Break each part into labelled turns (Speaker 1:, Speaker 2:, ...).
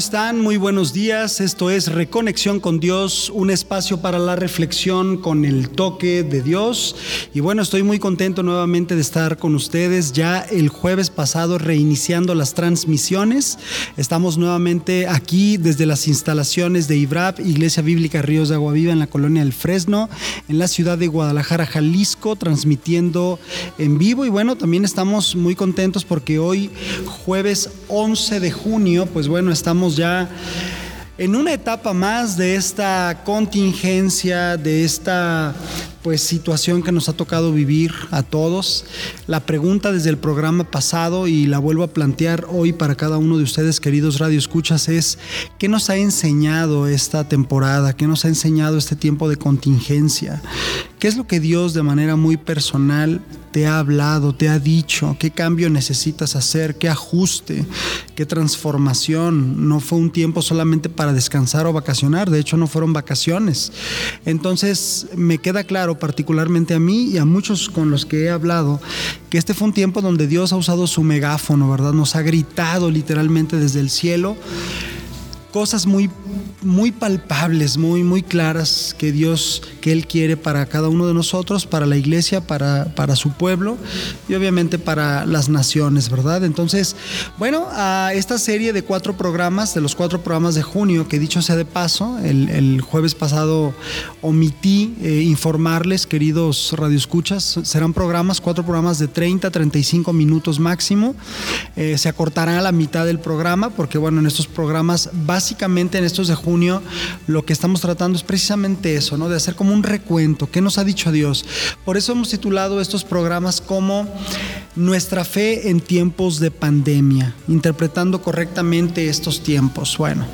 Speaker 1: están? Muy buenos días. Esto es Reconexión con Dios, un espacio para la reflexión con el toque de Dios. Y bueno, estoy muy contento nuevamente de estar con ustedes. Ya el jueves pasado reiniciando las transmisiones. Estamos nuevamente aquí desde las instalaciones de IBRAP, Iglesia Bíblica Ríos de Agua Viva en la colonia del Fresno, en la ciudad de Guadalajara, Jalisco, transmitiendo en vivo. Y bueno, también estamos muy contentos porque hoy, jueves 11 de junio, pues bueno, estamos ya en una etapa más de esta contingencia, de esta pues situación que nos ha tocado vivir a todos. La pregunta desde el programa pasado y la vuelvo a plantear hoy para cada uno de ustedes, queridos radioescuchas, es ¿qué nos ha enseñado esta temporada? ¿Qué nos ha enseñado este tiempo de contingencia? ¿Qué es lo que Dios de manera muy personal te ha hablado, te ha dicho? ¿Qué cambio necesitas hacer? ¿Qué ajuste? ¿Qué transformación? No fue un tiempo solamente para descansar o vacacionar, de hecho no fueron vacaciones. Entonces me queda claro, particularmente a mí y a muchos con los que he hablado, que este fue un tiempo donde Dios ha usado su megáfono, ¿verdad? Nos ha gritado literalmente desde el cielo cosas muy, muy palpables, muy, muy claras que Dios, que Él quiere para cada uno de nosotros, para la iglesia, para, para su pueblo y obviamente para las naciones, ¿verdad? Entonces, bueno, a esta serie de cuatro programas, de los cuatro programas de junio, que dicho sea de paso, el, el jueves pasado omití eh, informarles, queridos radioescuchas, serán programas, cuatro programas de 30, 35 minutos máximo, eh, se acortará a la mitad del programa, porque bueno, en estos programas va básicamente en estos de junio lo que estamos tratando es precisamente eso, ¿no? De hacer como un recuento, ¿qué nos ha dicho Dios? Por eso hemos titulado estos programas como Nuestra fe en tiempos de pandemia, interpretando correctamente estos tiempos. Bueno.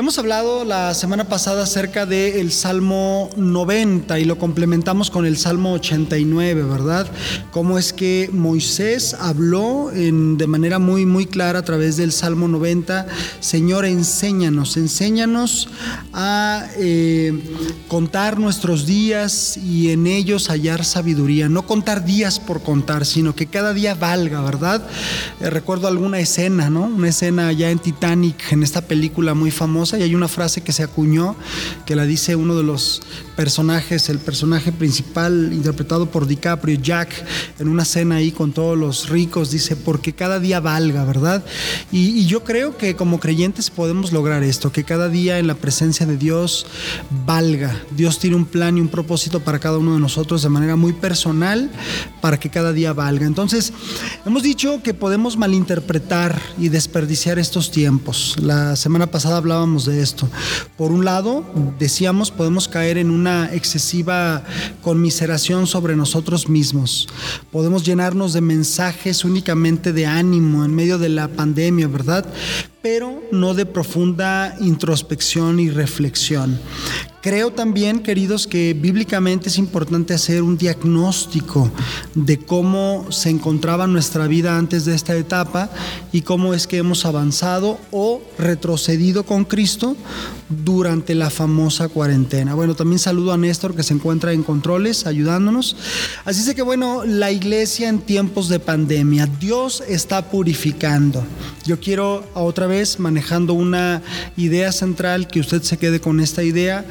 Speaker 1: Hemos hablado la semana pasada acerca del Salmo 90 y lo complementamos con el Salmo 89, ¿verdad? Cómo es que Moisés habló de manera muy, muy clara a través del Salmo 90, Señor, enséñanos, enséñanos a eh, contar nuestros días y en ellos hallar sabiduría, no contar días por contar, sino que cada día valga, ¿verdad? Eh, recuerdo alguna escena, ¿no? Una escena ya en Titanic, en esta película muy famosa y hay una frase que se acuñó que la dice uno de los personajes, el personaje principal interpretado por DiCaprio, Jack, en una cena ahí con todos los ricos, dice, porque cada día valga, ¿verdad? Y, y yo creo que como creyentes podemos lograr esto, que cada día en la presencia de Dios valga. Dios tiene un plan y un propósito para cada uno de nosotros de manera muy personal para que cada día valga. Entonces, hemos dicho que podemos malinterpretar y desperdiciar estos tiempos. La semana pasada hablábamos de esto. Por un lado, decíamos, podemos caer en una excesiva conmiseración sobre nosotros mismos. Podemos llenarnos de mensajes únicamente de ánimo en medio de la pandemia, ¿verdad? Pero no de profunda introspección y reflexión. Creo también, queridos, que bíblicamente es importante hacer un diagnóstico de cómo se encontraba nuestra vida antes de esta etapa y cómo es que hemos avanzado o retrocedido con Cristo durante la famosa cuarentena. Bueno, también saludo a Néstor que se encuentra en controles ayudándonos. Así es que bueno, la iglesia en tiempos de pandemia, Dios está purificando. Yo quiero otra vez manejando una idea central que usted se quede con esta idea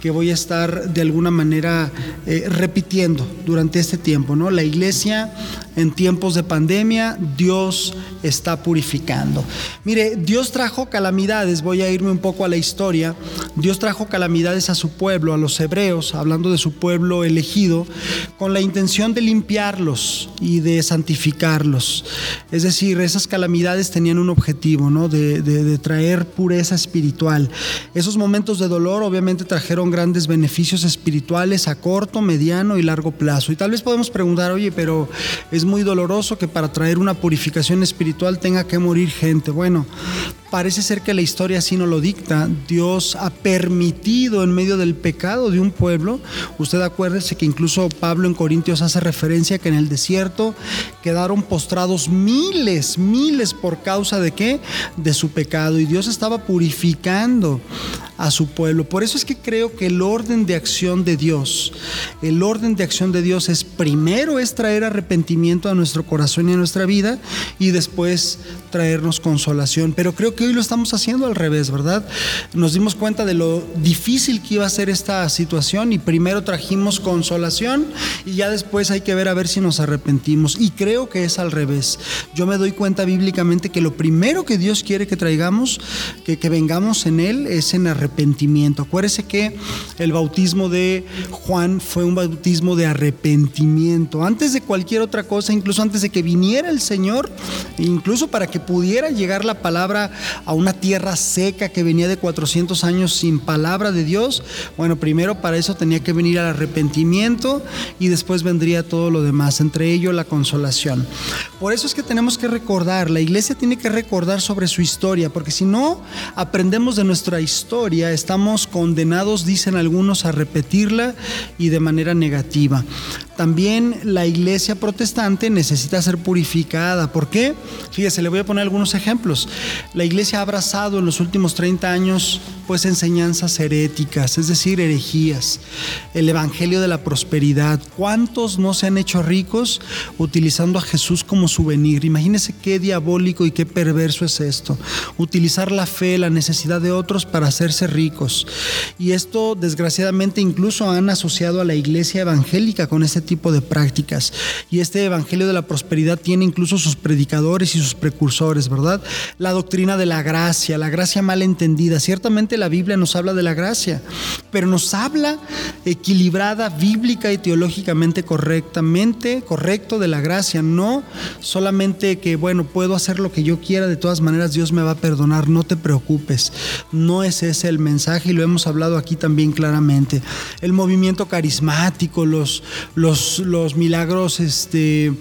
Speaker 1: que voy a estar de alguna manera eh, repitiendo durante este tiempo, ¿no? La iglesia en tiempos de pandemia, Dios está purificando. Mire, Dios trajo calamidades, voy a irme un poco a la historia, Dios trajo calamidades a su pueblo, a los hebreos, hablando de su pueblo elegido, con la intención de limpiarlos y de santificarlos. Es decir, esas calamidades tenían un objetivo, ¿no? De, de, traer pureza espiritual. Esos momentos de dolor obviamente trajeron grandes beneficios espirituales a corto, mediano y largo plazo. Y tal vez podemos preguntar, oye, pero es muy doloroso que para traer una purificación espiritual tenga que morir gente. Bueno, parece ser que la historia así no lo dicta. Dios ha permitido en medio del pecado de un pueblo, usted acuérdese que incluso Pablo en Corintios hace referencia que en el desierto quedaron postrados miles, miles por causa de qué? De su pecado. Y Dios estaba purificando a su pueblo. Por eso es que creo que el orden de acción de Dios, el orden de acción de Dios es primero es traer arrepentimiento a nuestro corazón y a nuestra vida y después traernos consolación. Pero creo que hoy lo estamos haciendo al revés, ¿verdad? Nos dimos cuenta de lo difícil que iba a ser esta situación y primero trajimos consolación y ya después hay que ver a ver si nos arrepentimos. Y creo que es al revés. Yo me doy cuenta bíblicamente que lo primero que Dios quiere que traigamos, que, que vengamos en Él, es en arrepentimiento. Acuérdese que el bautismo de Juan fue un bautismo de arrepentimiento. Antes de cualquier otra cosa, incluso antes de que viniera el Señor, incluso para que pudiera llegar la palabra a una tierra seca que venía de 400 años sin palabra de Dios, bueno, primero para eso tenía que venir al arrepentimiento y después vendría todo lo demás, entre ello la consolación. Por eso es que tenemos que recordar, la iglesia tiene que recordar sobre su historia, porque si no aprendemos de nuestra historia, estamos condenados, dicen algunos, a repetirla y de manera negativa. También la iglesia protestante necesita ser purificada. ¿Por qué? Fíjese, le voy a poner algunos ejemplos. La iglesia ha abrazado en los últimos 30 años pues enseñanzas heréticas, es decir, herejías. El evangelio de la prosperidad. ¿Cuántos no se han hecho ricos utilizando a Jesús como souvenir? Imagínese qué diabólico y qué perverso es esto. Utilizar la fe, la necesidad de otros para hacerse ricos. Y esto desgraciadamente incluso han asociado a la iglesia evangélica con ese tipo de prácticas. Y este Evangelio de la Prosperidad tiene incluso sus predicadores y sus precursores, ¿verdad? La doctrina de la gracia, la gracia mal entendida. Ciertamente la Biblia nos habla de la gracia, pero nos habla equilibrada, bíblica y teológicamente correctamente, correcto de la gracia, no solamente que, bueno, puedo hacer lo que yo quiera, de todas maneras Dios me va a perdonar, no te preocupes. No es ese el mensaje y lo hemos hablado aquí también claramente. El movimiento carismático, los, los milagros, este,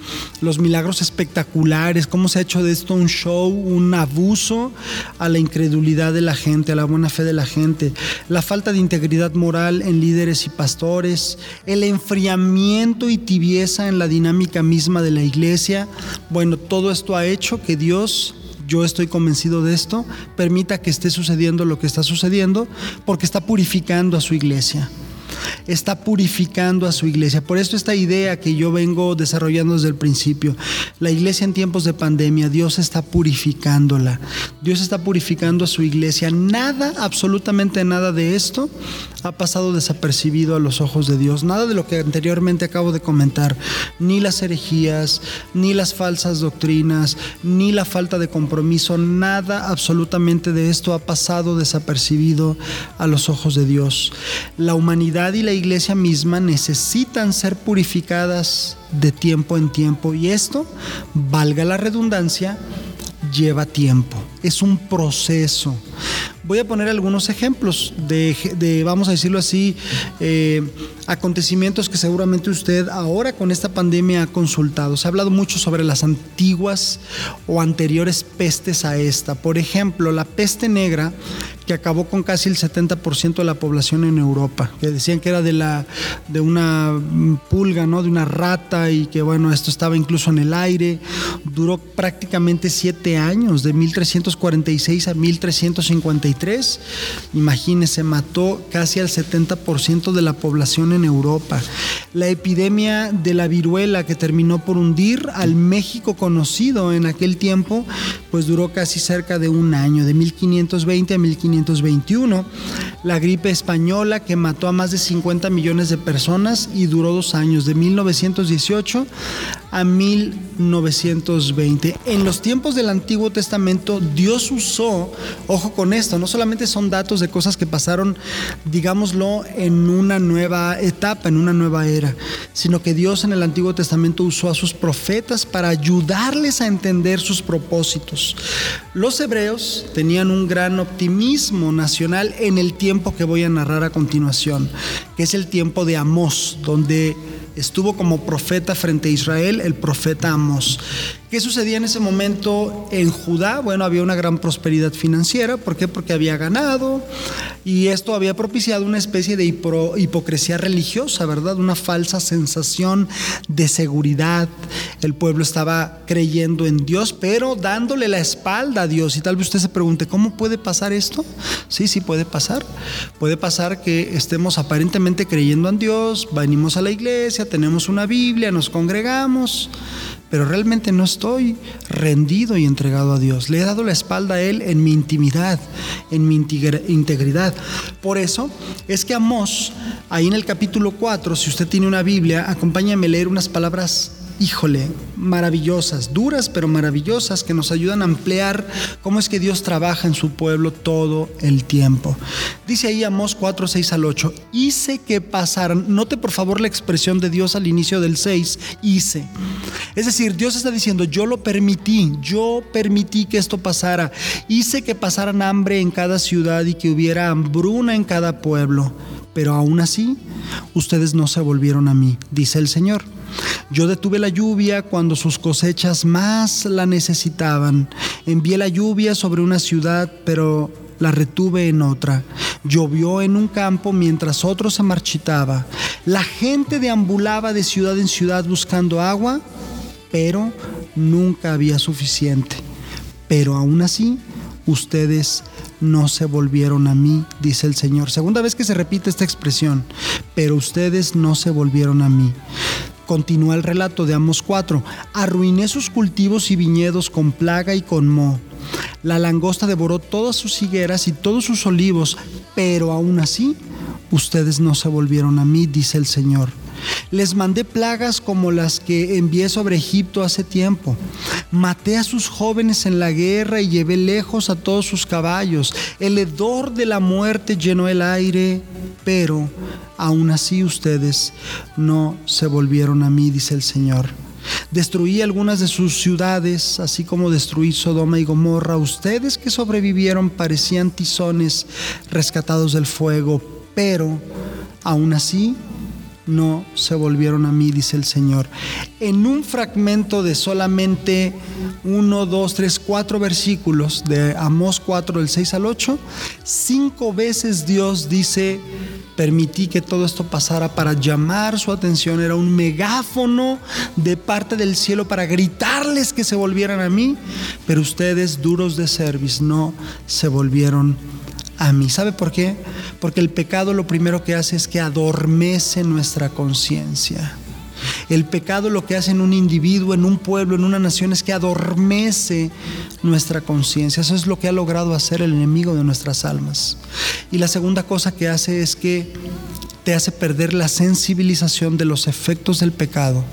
Speaker 1: los milagros espectaculares, cómo se ha hecho de esto un show, un abuso a la incredulidad de la gente, a la buena fe de la gente, la falta de integridad moral en líderes y pastores, el enfriamiento y tibieza en la dinámica misma de la iglesia. Bueno, todo esto ha hecho que Dios yo estoy convencido de esto, permita que esté sucediendo lo que está sucediendo, porque está purificando a su iglesia está purificando a su iglesia. Por esto esta idea que yo vengo desarrollando desde el principio, la iglesia en tiempos de pandemia, Dios está purificándola. Dios está purificando a su iglesia. Nada, absolutamente nada de esto ha pasado desapercibido a los ojos de Dios. Nada de lo que anteriormente acabo de comentar, ni las herejías, ni las falsas doctrinas, ni la falta de compromiso, nada absolutamente de esto ha pasado desapercibido a los ojos de Dios. La humanidad y la iglesia misma necesitan ser purificadas de tiempo en tiempo y esto, valga la redundancia, lleva tiempo, es un proceso. Voy a poner algunos ejemplos de, vamos a decirlo así, eh, acontecimientos que seguramente usted ahora con esta pandemia ha consultado. Se ha hablado mucho sobre las antiguas o anteriores pestes a esta. Por ejemplo, la peste negra que acabó con casi el 70% de la población en Europa, que decían que era de, la, de una pulga, ¿no? de una rata y que bueno, esto estaba incluso en el aire. Duró prácticamente siete años, de 1346 a 1353. Imagínense, mató casi al 70% de la población en Europa. La epidemia de la viruela que terminó por hundir al México conocido en aquel tiempo, pues duró casi cerca de un año, de 1520 a 1521. La gripe española que mató a más de 50 millones de personas y duró dos años, de 1918 a 1920. En los tiempos del Antiguo Testamento, Dios usó, ojo con esto, no solamente son datos de cosas que pasaron, digámoslo, en una nueva etapa, en una nueva era, sino que Dios en el Antiguo Testamento usó a sus profetas para ayudarles a entender sus propósitos. Los hebreos tenían un gran optimismo nacional en el tiempo que voy a narrar a continuación, que es el tiempo de Amós, donde estuvo como profeta frente a Israel el profeta Amos. ¿Qué sucedía en ese momento en Judá? Bueno, había una gran prosperidad financiera. ¿Por qué? Porque había ganado y esto había propiciado una especie de hipocresía religiosa, ¿verdad? Una falsa sensación de seguridad. El pueblo estaba creyendo en Dios, pero dándole la espalda a Dios. Y tal vez usted se pregunte, ¿cómo puede pasar esto? Sí, sí puede pasar. Puede pasar que estemos aparentemente creyendo en Dios, venimos a la iglesia, tenemos una Biblia, nos congregamos pero realmente no estoy rendido y entregado a Dios. Le he dado la espalda a Él en mi intimidad, en mi integridad. Por eso es que Amós, ahí en el capítulo 4, si usted tiene una Biblia, acompáñame a leer unas palabras híjole, maravillosas, duras pero maravillosas, que nos ayudan a ampliar cómo es que Dios trabaja en su pueblo todo el tiempo. Dice ahí Amós 4, 6 al 8, hice que pasaran, note por favor la expresión de Dios al inicio del 6, hice. Es decir, Dios está diciendo, yo lo permití, yo permití que esto pasara, hice que pasaran hambre en cada ciudad y que hubiera hambruna en cada pueblo, pero aún así, ustedes no se volvieron a mí, dice el Señor. Yo detuve la lluvia cuando sus cosechas más la necesitaban. Envié la lluvia sobre una ciudad, pero la retuve en otra. Llovió en un campo mientras otro se marchitaba. La gente deambulaba de ciudad en ciudad buscando agua, pero nunca había suficiente. Pero aún así, ustedes no se volvieron a mí, dice el Señor. Segunda vez que se repite esta expresión, pero ustedes no se volvieron a mí. Continúa el relato de Amos 4. Arruiné sus cultivos y viñedos con plaga y con moho. La langosta devoró todas sus higueras y todos sus olivos, pero aún así ustedes no se volvieron a mí, dice el Señor. Les mandé plagas como las que envié sobre Egipto hace tiempo. Maté a sus jóvenes en la guerra y llevé lejos a todos sus caballos. El hedor de la muerte llenó el aire, pero aún así ustedes no se volvieron a mí, dice el Señor. Destruí algunas de sus ciudades, así como destruí Sodoma y Gomorra. Ustedes que sobrevivieron parecían tizones rescatados del fuego, pero aún así no se volvieron a mí, dice el Señor. En un fragmento de solamente uno, dos, tres, cuatro versículos de Amós 4, del 6 al 8, cinco veces Dios dice, permití que todo esto pasara para llamar su atención, era un megáfono de parte del cielo para gritarles que se volvieran a mí, pero ustedes duros de service no se volvieron a mí. ¿Sabe por qué? Porque el pecado lo primero que hace es que adormece nuestra conciencia. El pecado lo que hace en un individuo, en un pueblo, en una nación es que adormece nuestra conciencia. Eso es lo que ha logrado hacer el enemigo de nuestras almas. Y la segunda cosa que hace es que te hace perder la sensibilización de los efectos del pecado,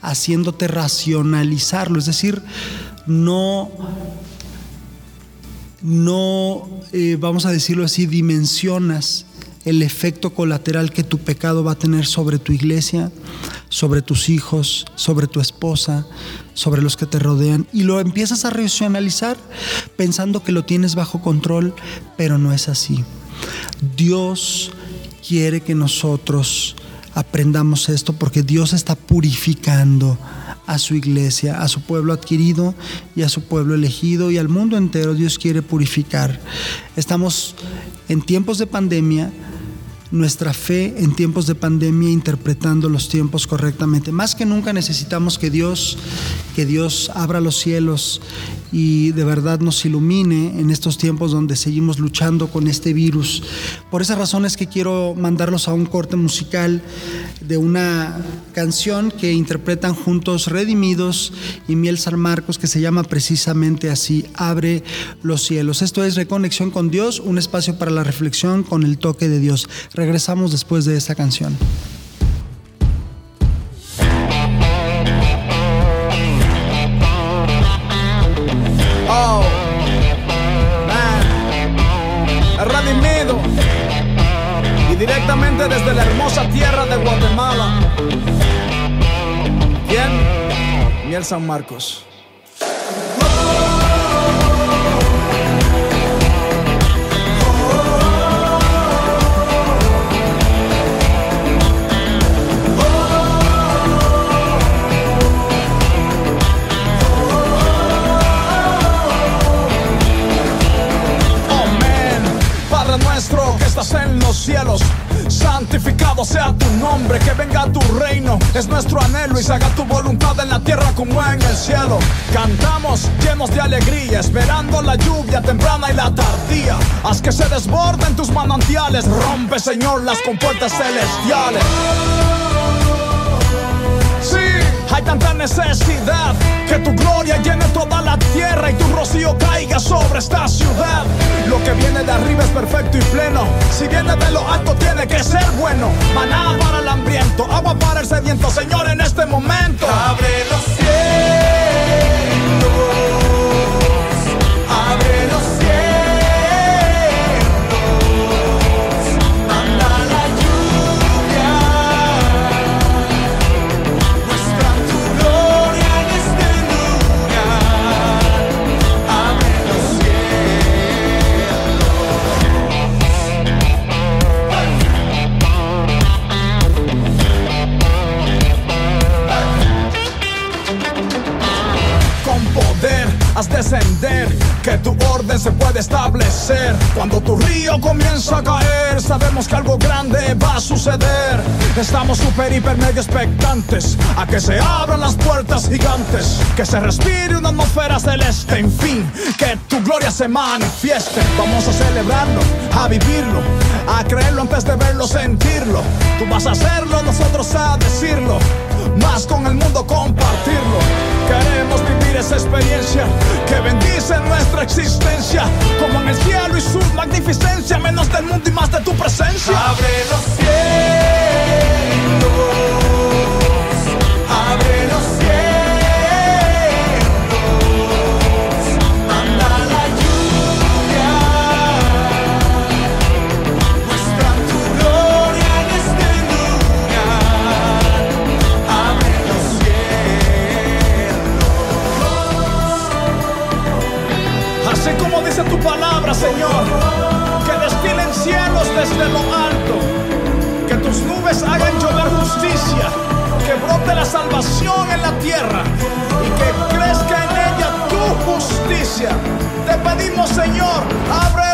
Speaker 1: haciéndote racionalizarlo, es decir, no no, eh, vamos a decirlo así, dimensionas el efecto colateral que tu pecado va a tener sobre tu iglesia, sobre tus hijos, sobre tu esposa, sobre los que te rodean. Y lo empiezas a racionalizar pensando que lo tienes bajo control, pero no es así. Dios quiere que nosotros aprendamos esto porque Dios está purificando a su iglesia, a su pueblo adquirido y a su pueblo elegido y al mundo entero Dios quiere purificar. Estamos en tiempos de pandemia, nuestra fe en tiempos de pandemia interpretando los tiempos correctamente. Más que nunca necesitamos que Dios, que Dios abra los cielos y de verdad nos ilumine en estos tiempos donde seguimos luchando con este virus. Por esa razón es que quiero mandarlos a un corte musical de una canción que interpretan juntos Redimidos y Miel San Marcos que se llama precisamente así, Abre los cielos. Esto es Reconexión con Dios, un espacio para la reflexión con el toque de Dios. Regresamos después de esta canción.
Speaker 2: desde la hermosa tierra de Guatemala. ¿Quién? Miel San Marcos. nuestro que estás en los cielos santificado sea tu nombre, que venga tu reino, es nuestro anhelo y se haga tu voluntad en la tierra como en el cielo. Cantamos llenos de alegría, esperando la lluvia temprana y la tardía. Haz que se desborden tus manantiales, rompe Señor las compuertas celestiales. Hay tanta necesidad que tu gloria llene toda la tierra y tu rocío caiga sobre esta ciudad. Lo que viene de arriba es perfecto y pleno. Si viene de lo alto, tiene que ser bueno. Maná para el hambriento, agua para el sediento. Señor, en este momento, abre los haz descender, que tu orden se puede establecer. Cuando tu río comienza a caer, sabemos que algo grande va a suceder. Estamos super, hiper, mega expectantes a que se abran las puertas gigantes, que se respire una atmósfera celeste, en fin, que tu gloria se manifieste. Vamos a celebrarlo, a vivirlo, a creerlo antes de verlo, sentirlo. Tú vas a hacerlo, nosotros a decirlo, más con el mundo compartirlo. Queremos vivir esa experiencia que bendice nuestra existencia, como en el cielo y su magnificencia, menos del mundo y más de tu presencia. Abre los cielos, abre los cielos, tu palabra, Señor, que destilen cielos desde lo alto, que tus nubes hagan llover justicia, que brote la salvación en la tierra y que crezca en ella tu justicia. Te pedimos, Señor, abre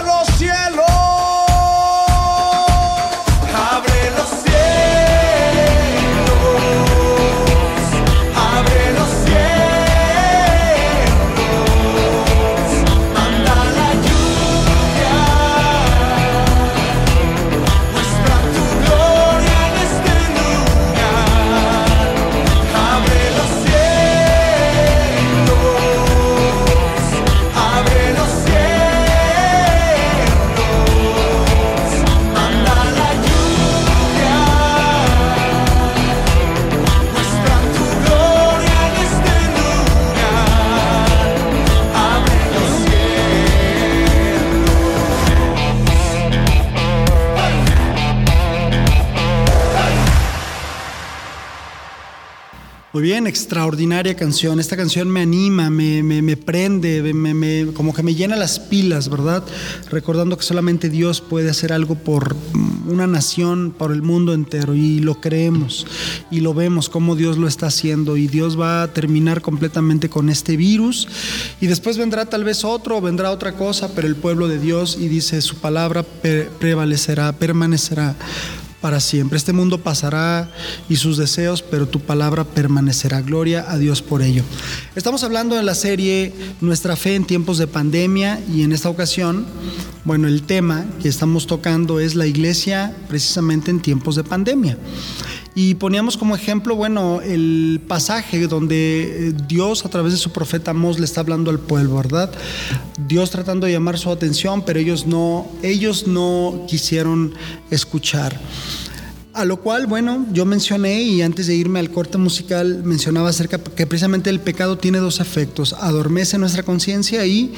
Speaker 1: Muy bien, extraordinaria canción. Esta canción me anima, me, me- prende, me- me- como que me llena las pilas, ¿verdad? Recordando que solamente Dios puede hacer algo por una nación, por el mundo entero, y lo creemos y lo vemos como Dios lo está haciendo, y Dios va a terminar completamente con este virus, y después vendrá tal vez otro, vendrá otra cosa, pero el pueblo de Dios, y dice su palabra, pre- prevalecerá, permanecerá para siempre. Este mundo pasará y sus deseos, pero tu palabra permanecerá. Gloria a Dios por ello. Estamos hablando de la serie Nuestra fe en tiempos de pandemia y en esta ocasión, bueno, el tema que estamos tocando es la iglesia precisamente en tiempos de pandemia. Y poníamos como ejemplo, bueno, el pasaje donde eh, Dios a través de su profeta Amós le está hablando al pueblo, ¿verdad? Dios tratando de llamar su atención, pero ellos no, ellos no quisieron escuchar. A lo cual, bueno, yo mencioné y antes de irme al corte musical mencionaba acerca que precisamente el pecado tiene dos efectos. Adormece nuestra conciencia y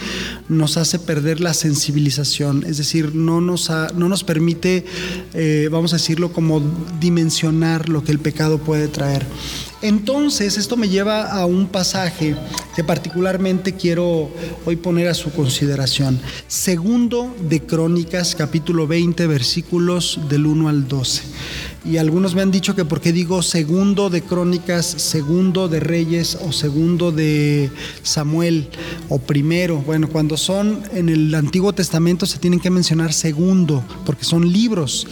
Speaker 1: nos hace perder la sensibilización. Es decir, no nos, no nos permite, eh, vamos a decirlo, como dimensionar lo que el pecado puede traer. Entonces, esto me lleva a un pasaje que particularmente quiero hoy poner a su consideración. Segundo de Crónicas, capítulo 20, versículos del 1 al 12. Y algunos me han dicho que por qué digo segundo de Crónicas, segundo de Reyes o segundo de Samuel o primero. Bueno, cuando son en el Antiguo Testamento se tienen que mencionar segundo porque son libros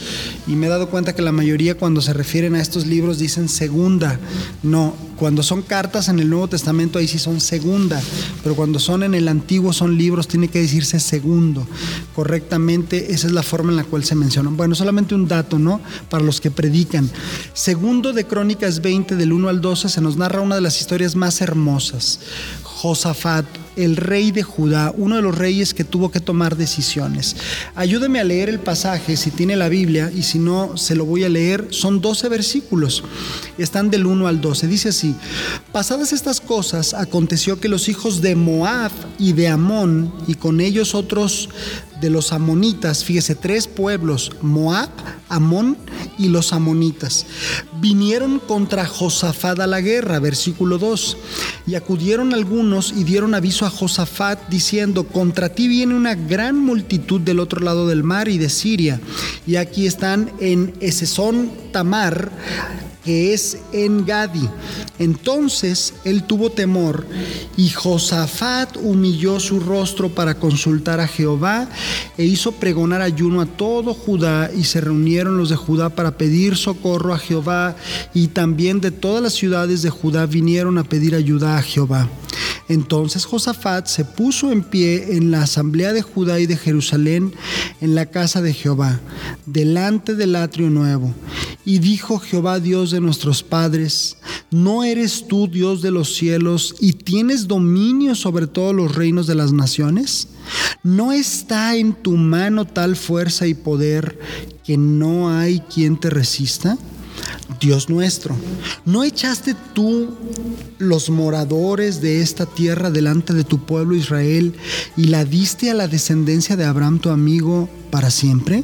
Speaker 1: y me he dado cuenta que la mayoría cuando se refieren a estos libros dicen segunda. No, cuando son cartas en el Nuevo Testamento ahí sí son segunda, pero cuando son en el Antiguo son libros tiene que decirse segundo. Correctamente esa es la forma en la cual se mencionan. Bueno, solamente un dato, ¿no? Para los que predican. Segundo de Crónicas 20, del 1 al 12, se nos narra una de las historias más hermosas. Josafat, el rey de Judá, uno de los reyes que tuvo que tomar decisiones. Ayúdeme a leer el pasaje si tiene la Biblia y si no, se lo voy a leer. Son 12 versículos, están del 1 al 12. Dice así, pasadas estas cosas, aconteció que los hijos de Moab y de Amón, y con ellos otros de los amonitas, fíjese, tres pueblos, Moab, Amón y los amonitas, vinieron contra Josafat a la guerra, versículo 2, y acudieron algunos y dieron aviso a Josafat diciendo, contra ti viene una gran multitud del otro lado del mar y de Siria, y aquí están en Esesón Tamar, que es en Gadi. Entonces él tuvo temor y Josafat humilló su rostro para consultar a Jehová e hizo pregonar ayuno a todo Judá y se reunieron los de Judá para pedir socorro a Jehová y también de todas las ciudades de Judá vinieron a pedir ayuda a Jehová. Entonces Josafat se puso en pie en la asamblea de Judá y de Jerusalén en la casa de Jehová, delante del atrio nuevo. Y dijo Jehová Dios nuestros padres, ¿no eres tú Dios de los cielos y tienes dominio sobre todos los reinos de las naciones? ¿No está en tu mano tal fuerza y poder que no hay quien te resista? Dios nuestro, ¿no echaste tú los moradores de esta tierra delante de tu pueblo Israel y la diste a la descendencia de Abraham tu amigo para siempre?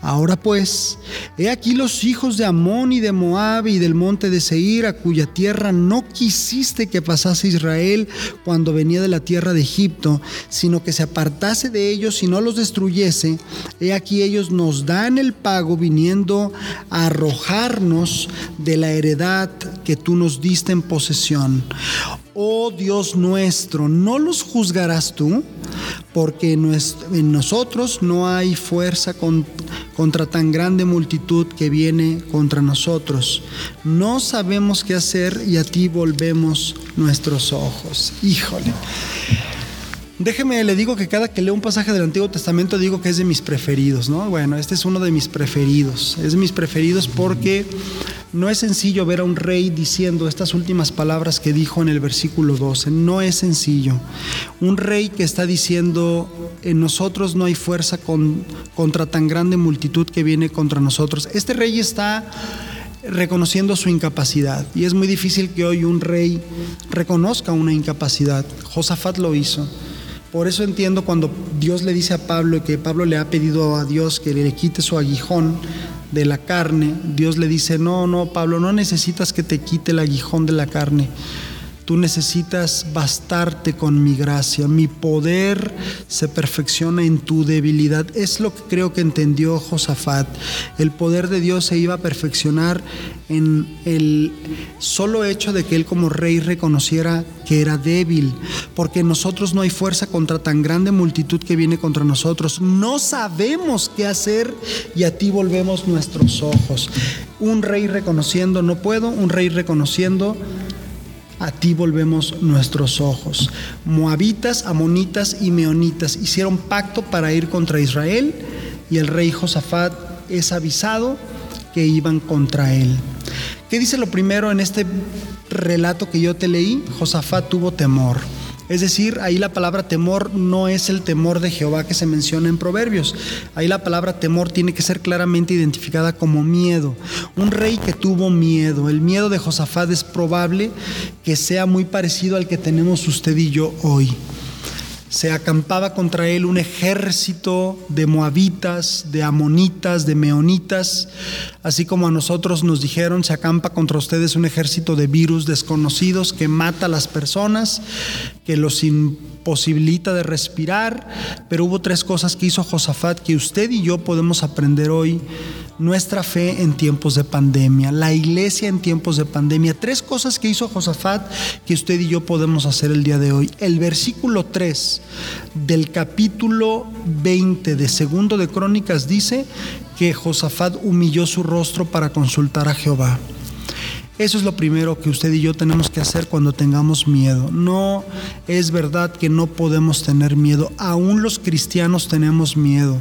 Speaker 1: Ahora pues, he aquí los hijos de Amón y de Moab y del monte de Seir, a cuya tierra no quisiste que pasase Israel cuando venía de la tierra de Egipto, sino que se apartase de ellos y no los destruyese. He aquí ellos nos dan el pago viniendo a arrojarnos de la heredad que tú nos diste en posesión. Oh Dios nuestro, ¿no los juzgarás tú? Porque en nosotros no hay fuerza contra tan grande multitud que viene contra nosotros. No sabemos qué hacer y a ti volvemos nuestros ojos. Híjole. Déjeme, le digo que cada que leo un pasaje del Antiguo Testamento digo que es de mis preferidos, ¿no? Bueno, este es uno de mis preferidos. Es de mis preferidos porque no es sencillo ver a un rey diciendo estas últimas palabras que dijo en el versículo 12. No es sencillo. Un rey que está diciendo, en nosotros no hay fuerza contra tan grande multitud que viene contra nosotros. Este rey está reconociendo su incapacidad. Y es muy difícil que hoy un rey reconozca una incapacidad. Josafat lo hizo. Por eso entiendo cuando Dios le dice a Pablo que Pablo le ha pedido a Dios que le quite su aguijón de la carne, Dios le dice, no, no, Pablo, no necesitas que te quite el aguijón de la carne. Tú necesitas bastarte con mi gracia. Mi poder se perfecciona en tu debilidad. Es lo que creo que entendió Josafat. El poder de Dios se iba a perfeccionar en el solo hecho de que él como rey reconociera que era débil, porque en nosotros no hay fuerza contra tan grande multitud que viene contra nosotros. No sabemos qué hacer y a ti volvemos nuestros ojos. Un rey reconociendo, no puedo, un rey reconociendo a ti volvemos nuestros ojos. Moabitas, amonitas y meonitas hicieron pacto para ir contra Israel y el rey Josafat es avisado que iban contra él. ¿Qué dice lo primero en este relato que yo te leí? Josafat tuvo temor. Es decir, ahí la palabra temor no es el temor de Jehová que se menciona en Proverbios. Ahí la palabra temor tiene que ser claramente identificada como miedo. Un rey que tuvo miedo. El miedo de Josafat es probable que sea muy parecido al que tenemos usted y yo hoy se acampaba contra él un ejército de moabitas, de amonitas, de meonitas, así como a nosotros nos dijeron, se acampa contra ustedes un ejército de virus desconocidos que mata a las personas, que los imposibilita de respirar, pero hubo tres cosas que hizo Josafat que usted y yo podemos aprender hoy nuestra fe en tiempos de pandemia, la iglesia en tiempos de pandemia. Tres cosas que hizo Josafat que usted y yo podemos hacer el día de hoy. El versículo 3 del capítulo 20 de Segundo de Crónicas dice que Josafat humilló su rostro para consultar a Jehová. Eso es lo primero que usted y yo tenemos que hacer cuando tengamos miedo. No es verdad que no podemos tener miedo. Aún los cristianos tenemos miedo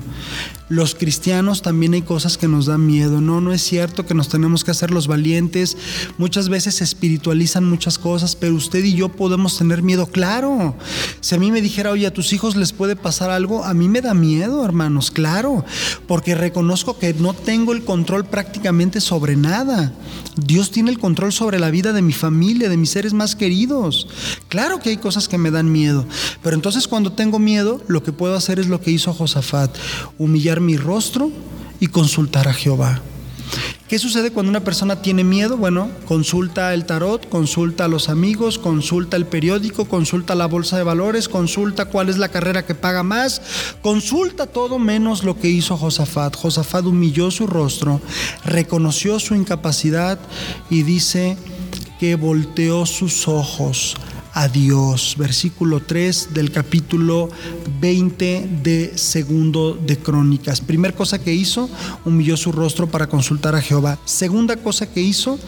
Speaker 1: los cristianos también hay cosas que nos dan miedo. No, no es cierto que nos tenemos que hacer los valientes. Muchas veces se espiritualizan muchas cosas, pero usted y yo podemos tener miedo. Claro. Si a mí me dijera, oye, a tus hijos les puede pasar algo, a mí me da miedo, hermanos. Claro. Porque reconozco que no tengo el control prácticamente sobre nada. Dios tiene el control sobre la vida de mi familia, de mis seres más queridos. Claro que hay cosas que me dan miedo. Pero entonces cuando tengo miedo, lo que puedo hacer es lo que hizo Josafat. Humillar mi rostro y consultar a Jehová. ¿Qué sucede cuando una persona tiene miedo? Bueno, consulta el tarot, consulta a los amigos, consulta el periódico, consulta la bolsa de valores, consulta cuál es la carrera que paga más, consulta todo menos lo que hizo Josafat. Josafat humilló su rostro, reconoció su incapacidad y dice que volteó sus ojos a Dios. Versículo 3 del capítulo 20 de segundo de Crónicas. Primera cosa que hizo, humilló su rostro para consultar a Jehová. Segunda cosa que hizo,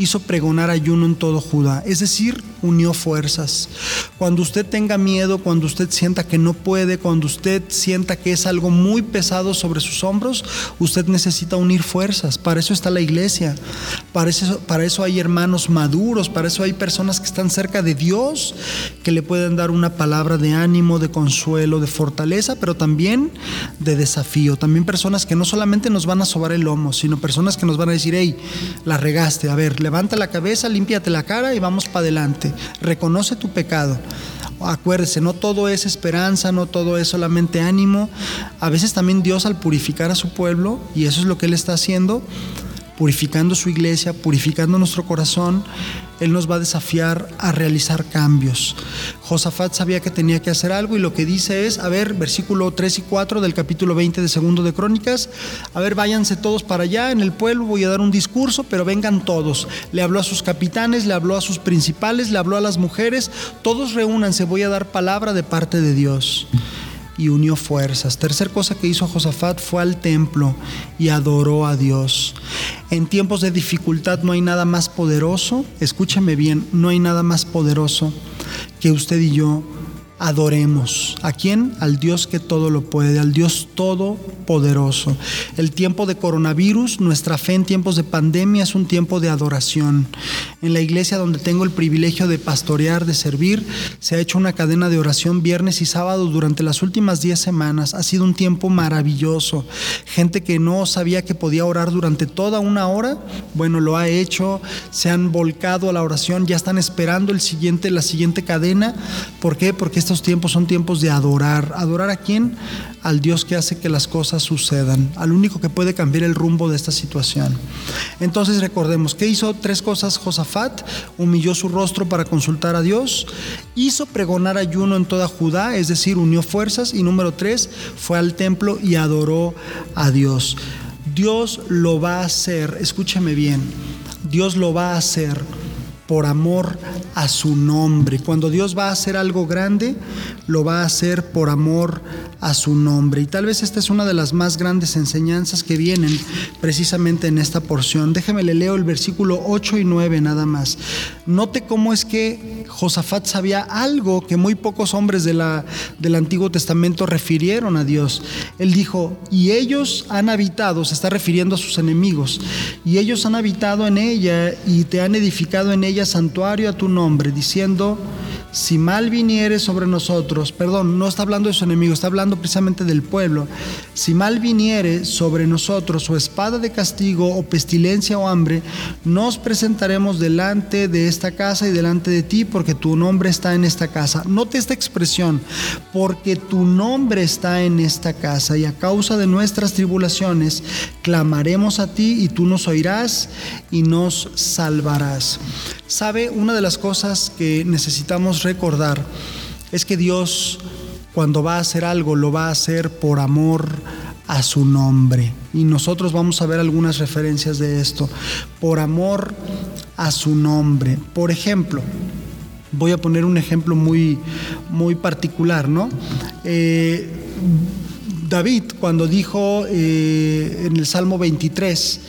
Speaker 1: hizo pregonar ayuno en todo Judá, es decir, unió fuerzas. Cuando usted tenga miedo, cuando usted sienta que no puede, cuando usted sienta que es algo muy pesado sobre sus hombros, usted necesita unir fuerzas. Para eso está la iglesia, para eso, para eso hay hermanos maduros, para eso hay personas que están cerca de Dios, que le pueden dar una palabra de ánimo, de consuelo, de fortaleza, pero también de desafío. También personas que no solamente nos van a sobar el lomo, sino personas que nos van a decir, hey, la regaste, a ver, le levanta la cabeza, límpiate la cara y vamos para adelante. Reconoce tu pecado. Acuérdese, no todo es esperanza, no todo es solamente ánimo. A veces también Dios al purificar a su pueblo, y eso es lo que Él está haciendo, purificando su iglesia, purificando nuestro corazón, Él nos va a desafiar a realizar cambios. Josafat sabía que tenía que hacer algo y lo que dice es, a ver, versículo 3 y 4 del capítulo 20 de Segundo de Crónicas, a ver, váyanse todos para allá, en el pueblo voy a dar un discurso, pero vengan todos. Le habló a sus capitanes, le habló a sus principales, le habló a las mujeres, todos reúnanse, voy a dar palabra de parte de Dios y unió fuerzas. Tercer cosa que hizo Josafat fue al templo y adoró a Dios. En tiempos de dificultad no hay nada más poderoso, escúcheme bien, no hay nada más poderoso que usted y yo adoremos. ¿A quién? Al Dios que todo lo puede, al Dios todopoderoso. El tiempo de coronavirus, nuestra fe en tiempos de pandemia es un tiempo de adoración. En la iglesia donde tengo el privilegio de pastorear, de servir, se ha hecho una cadena de oración viernes y sábado durante las últimas 10 semanas. Ha sido un tiempo maravilloso. Gente que no sabía que podía orar durante toda una hora, bueno, lo ha hecho, se han volcado a la oración, ya están esperando el siguiente, la siguiente cadena. ¿Por qué? Porque estos tiempos son tiempos de adorar. ¿Adorar a quién? Al Dios que hace que las cosas sucedan, al único que puede cambiar el rumbo de esta situación. Entonces recordemos que hizo tres cosas Josafat, humilló su rostro para consultar a Dios, hizo pregonar ayuno en toda Judá, es decir, unió fuerzas, y número tres, fue al templo y adoró a Dios. Dios lo va a hacer, escúcheme bien, Dios lo va a hacer por amor a su nombre. Cuando Dios va a hacer algo grande, lo va a hacer por amor a su nombre. Y tal vez esta es una de las más grandes enseñanzas que vienen precisamente en esta porción. Déjeme le leo el versículo 8 y 9 nada más. Note cómo es que Josafat sabía algo que muy pocos hombres de la, del Antiguo Testamento refirieron a Dios. Él dijo, y ellos han habitado, se está refiriendo a sus enemigos, y ellos han habitado en ella y te han edificado en ella santuario a tu nombre, diciendo, si mal viniere sobre nosotros, perdón, no está hablando de su enemigo, está hablando precisamente del pueblo, si mal viniere sobre nosotros o espada de castigo o pestilencia o hambre, nos presentaremos delante de esta casa y delante de ti porque tu nombre está en esta casa. Note esta expresión, porque tu nombre está en esta casa y a causa de nuestras tribulaciones clamaremos a ti y tú nos oirás y nos salvarás. ¿Sabe? Una de las cosas que necesitamos recordar es que Dios cuando va a hacer algo lo va a hacer por amor a su nombre. Y nosotros vamos a ver algunas referencias de esto. Por amor a su nombre. Por ejemplo, voy a poner un ejemplo muy, muy particular, ¿no? Eh, David, cuando dijo eh, en el Salmo 23,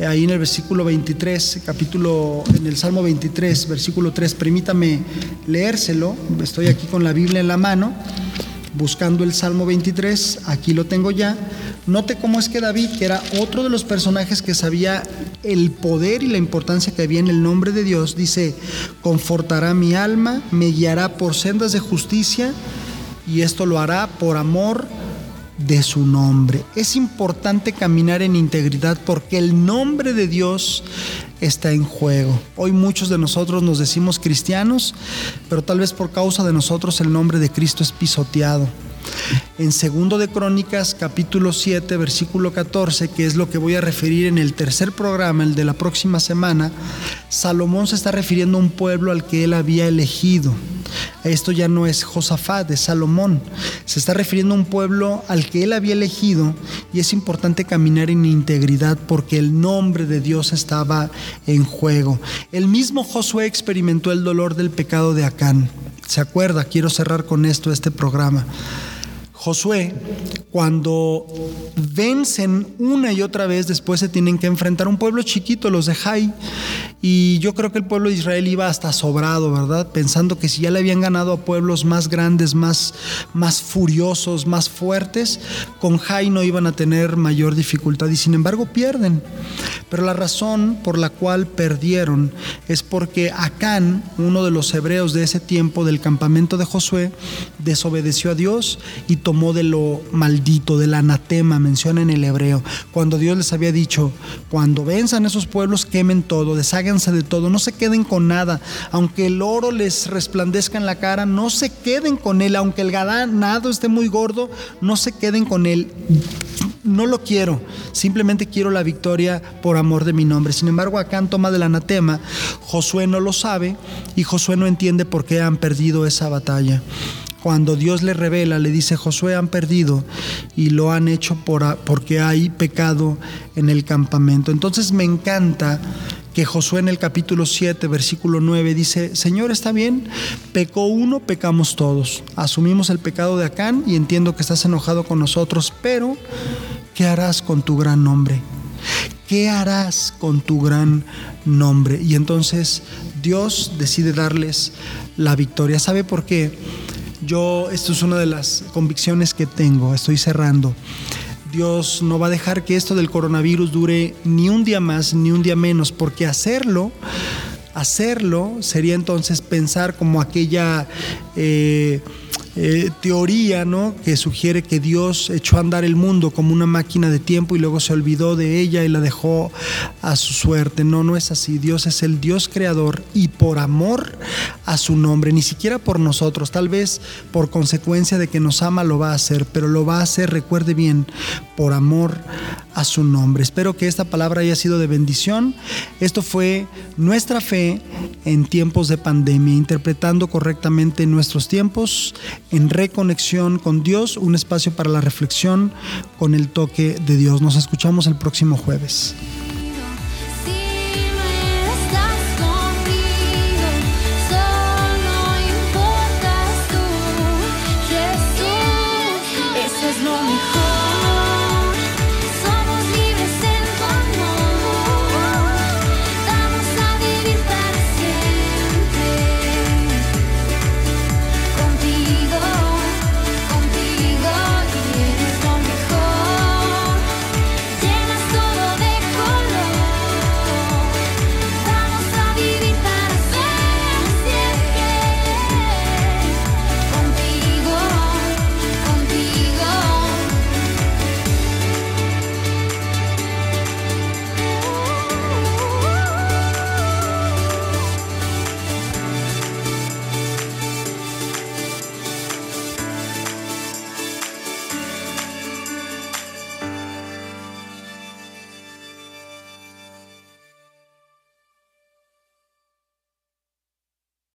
Speaker 1: ahí en el versículo 23, capítulo, en el Salmo 23, versículo 3, permítame leérselo, estoy aquí con la Biblia en la mano, buscando el Salmo 23, aquí lo tengo ya. Note cómo es que David, que era otro de los personajes que sabía el poder y la importancia que había en el nombre de Dios, dice, confortará mi alma, me guiará por sendas de justicia, y esto lo hará por amor de su nombre. Es importante caminar en integridad porque el nombre de Dios está en juego. Hoy muchos de nosotros nos decimos cristianos, pero tal vez por causa de nosotros el nombre de Cristo es pisoteado. En segundo de Crónicas, capítulo 7, versículo 14, que es lo que voy a referir en el tercer programa, el de la próxima semana, Salomón se está refiriendo a un pueblo al que él había elegido. Esto ya no es Josafat, es Salomón. Se está refiriendo a un pueblo al que él había elegido y es importante caminar en integridad porque el nombre de Dios estaba en juego. El mismo Josué experimentó el dolor del pecado de Acán. ¿Se acuerda? Quiero cerrar con esto este programa. Josué, cuando vencen una y otra vez, después se tienen que enfrentar a un pueblo chiquito, los de Jai, y yo creo que el pueblo de Israel iba hasta sobrado, ¿verdad? Pensando que si ya le habían ganado a pueblos más grandes, más, más furiosos, más fuertes, con Jai no iban a tener mayor dificultad y sin embargo pierden. Pero la razón por la cual perdieron es porque Acán, uno de los hebreos de ese tiempo del campamento de Josué, desobedeció a Dios y tomó de lo maldito, del anatema, menciona en el hebreo, cuando Dios les había dicho, cuando venzan esos pueblos, quemen todo, de todo, no se queden con nada, aunque el oro les resplandezca en la cara, no se queden con él, aunque el ganado esté muy gordo, no se queden con él no lo quiero, simplemente quiero la victoria por amor de mi nombre. Sin embargo, Acán toma del anatema, Josué no lo sabe y Josué no entiende por qué han perdido esa batalla. Cuando Dios le revela, le dice, Josué han perdido y lo han hecho por, porque hay pecado en el campamento. Entonces me encanta que Josué en el capítulo 7, versículo 9 dice, Señor, está bien, pecó uno, pecamos todos. Asumimos el pecado de Acán y entiendo que estás enojado con nosotros, pero ¿qué harás con tu gran nombre? ¿Qué harás con tu gran nombre? Y entonces Dios decide darles la victoria. ¿Sabe por qué? Yo, esto es una de las convicciones que tengo, estoy cerrando. Dios no va a dejar que esto del coronavirus dure ni un día más ni un día menos, porque hacerlo, hacerlo sería entonces pensar como aquella... Eh, eh, teoría ¿no? que sugiere que Dios echó a andar el mundo como una máquina de tiempo y luego se olvidó de ella y la dejó a su suerte. No, no es así. Dios es el Dios creador y por amor a su nombre, ni siquiera por nosotros, tal vez por consecuencia de que nos ama lo va a hacer, pero lo va a hacer, recuerde bien, por amor a su nombre. Espero que esta palabra haya sido de bendición. Esto fue nuestra fe en tiempos de pandemia, interpretando correctamente nuestros tiempos en reconexión con Dios, un espacio para la reflexión con el toque de Dios. Nos escuchamos el próximo jueves.